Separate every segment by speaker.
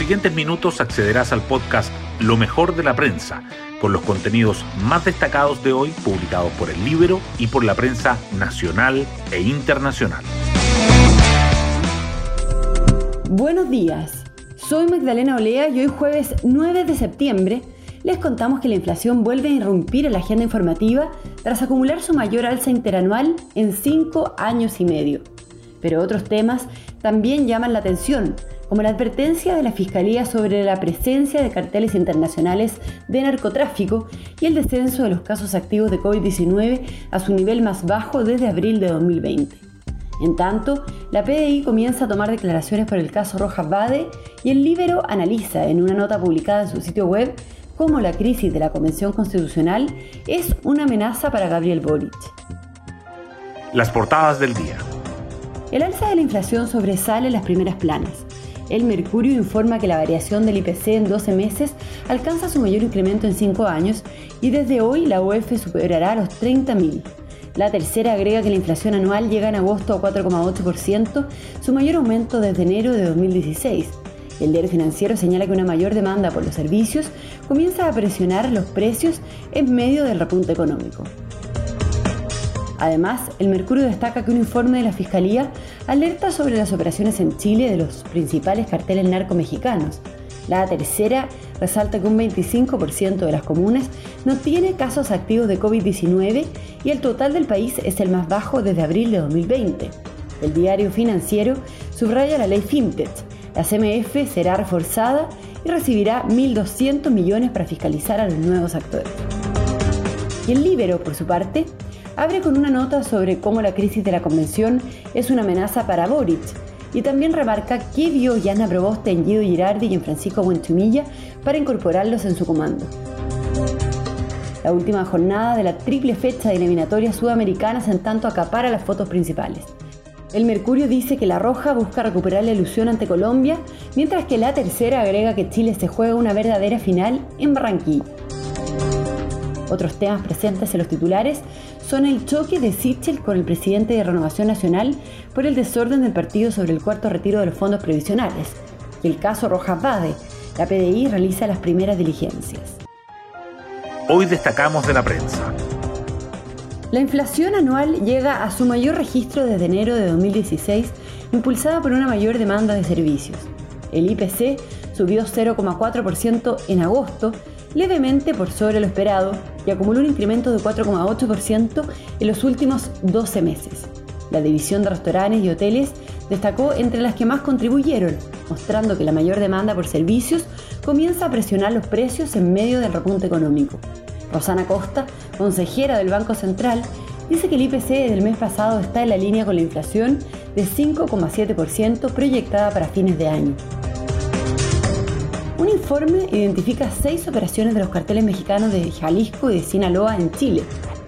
Speaker 1: siguientes minutos accederás al podcast Lo mejor de la prensa, con los contenidos más destacados de hoy publicados por el Libro y por la prensa nacional e internacional.
Speaker 2: Buenos días, soy Magdalena Olea y hoy jueves 9 de septiembre les contamos que la inflación vuelve a irrumpir en la agenda informativa tras acumular su mayor alza interanual en cinco años y medio. Pero otros temas también llaman la atención, como la advertencia de la Fiscalía sobre la presencia de carteles internacionales de narcotráfico y el descenso de los casos activos de COVID-19 a su nivel más bajo desde abril de 2020. En tanto, la PDI comienza a tomar declaraciones por el caso Rojas Bade y el Libero analiza en una nota publicada en su sitio web cómo la crisis de la Convención Constitucional es una amenaza para Gabriel Boric.
Speaker 1: Las portadas del día.
Speaker 2: El alza de la inflación sobresale en las primeras planas. El Mercurio informa que la variación del IPC en 12 meses alcanza su mayor incremento en 5 años y desde hoy la UEF superará los 30.000. La tercera agrega que la inflación anual llega en agosto a 4,8%, su mayor aumento desde enero de 2016. El diario financiero señala que una mayor demanda por los servicios comienza a presionar los precios en medio del repunte económico. Además, el Mercurio destaca que un informe de la Fiscalía alerta sobre las operaciones en Chile de los principales carteles narco-mexicanos. La tercera resalta que un 25% de las comunas no tiene casos activos de COVID-19 y el total del país es el más bajo desde abril de 2020. El diario financiero subraya la ley FinTech, la CMF será reforzada y recibirá 1.200 millones para fiscalizar a los nuevos actores. Y el Libero, por su parte, abre con una nota sobre cómo la crisis de la convención es una amenaza para Boric y también remarca qué vio Yana Proboste en Guido Girardi y en Francisco Buenchumilla para incorporarlos en su comando. La última jornada de la triple fecha de eliminatorias sudamericanas en tanto acapara las fotos principales. El Mercurio dice que la Roja busca recuperar la ilusión ante Colombia, mientras que la tercera agrega que Chile se juega una verdadera final en Barranquilla. Otros temas presentes en los titulares son el choque de Sichel con el presidente de Renovación Nacional por el desorden del partido sobre el cuarto retiro de los fondos previsionales y el caso Rojas Bade. La PDI realiza las primeras diligencias.
Speaker 1: Hoy destacamos de la prensa.
Speaker 2: La inflación anual llega a su mayor registro desde enero de 2016, impulsada por una mayor demanda de servicios. El IPC subió 0,4% en agosto, levemente por sobre lo esperado, y acumuló un incremento de 4,8% en los últimos 12 meses. La división de restaurantes y hoteles destacó entre las que más contribuyeron, mostrando que la mayor demanda por servicios comienza a presionar los precios en medio del repunte económico. Rosana Costa, consejera del Banco Central, dice que el IPC del mes pasado está en la línea con la inflación de 5,7% proyectada para fines de año. Un informe identifica seis operaciones de los carteles mexicanos de Jalisco y de Sinaloa en Chile.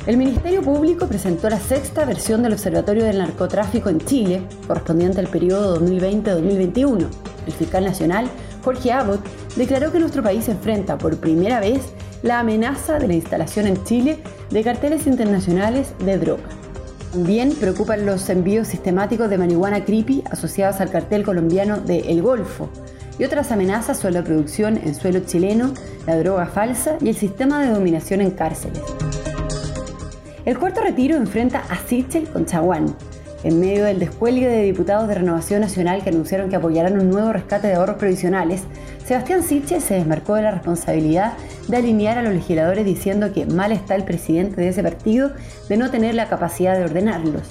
Speaker 2: El Ministerio Público presentó la sexta versión del Observatorio del Narcotráfico en Chile, correspondiente al periodo 2020-2021. El fiscal nacional, Jorge Abbott, declaró que nuestro país enfrenta por primera vez la amenaza de la instalación en Chile de carteles internacionales de droga. También preocupan los envíos sistemáticos de marihuana creepy asociados al cartel colombiano de El Golfo y otras amenazas sobre la producción en suelo chileno, la droga falsa y el sistema de dominación en cárceles. El cuarto retiro enfrenta a Sichel con Chaguán, en medio del descuelgue de diputados de Renovación Nacional que anunciaron que apoyarán un nuevo rescate de ahorros provisionales, Sebastián Siche se desmarcó de la responsabilidad de alinear a los legisladores diciendo que mal está el presidente de ese partido de no tener la capacidad de ordenarlos.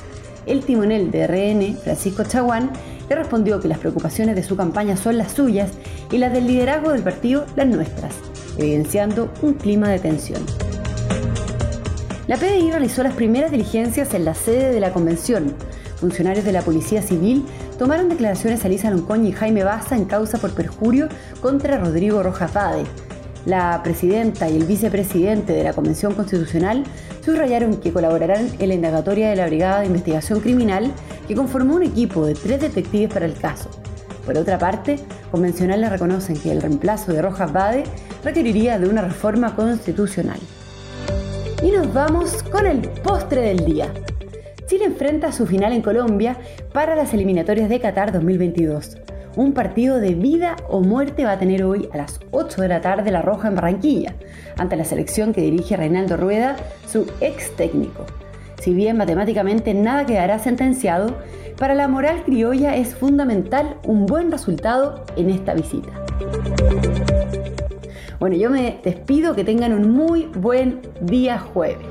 Speaker 2: El timonel de RN, Francisco Chaguán, le respondió que las preocupaciones de su campaña son las suyas y las del liderazgo del partido las nuestras, evidenciando un clima de tensión. La PDI realizó las primeras diligencias en la sede de la convención, Funcionarios de la Policía Civil tomaron declaraciones a Lisa Loncoña y Jaime Baza en causa por perjurio contra Rodrigo Rojas Vade. La presidenta y el vicepresidente de la Convención Constitucional subrayaron que colaborarán en la indagatoria de la Brigada de Investigación Criminal, que conformó un equipo de tres detectives para el caso. Por otra parte, convencionales reconocen que el reemplazo de Rojas Bade requeriría de una reforma constitucional. Y nos vamos con el postre del día. Chile enfrenta su final en Colombia para las eliminatorias de Qatar 2022. Un partido de vida o muerte va a tener hoy a las 8 de la tarde La Roja en Barranquilla, ante la selección que dirige Reinaldo Rueda, su ex técnico. Si bien matemáticamente nada quedará sentenciado, para la moral criolla es fundamental un buen resultado en esta visita. Bueno, yo me despido, que tengan un muy buen día jueves.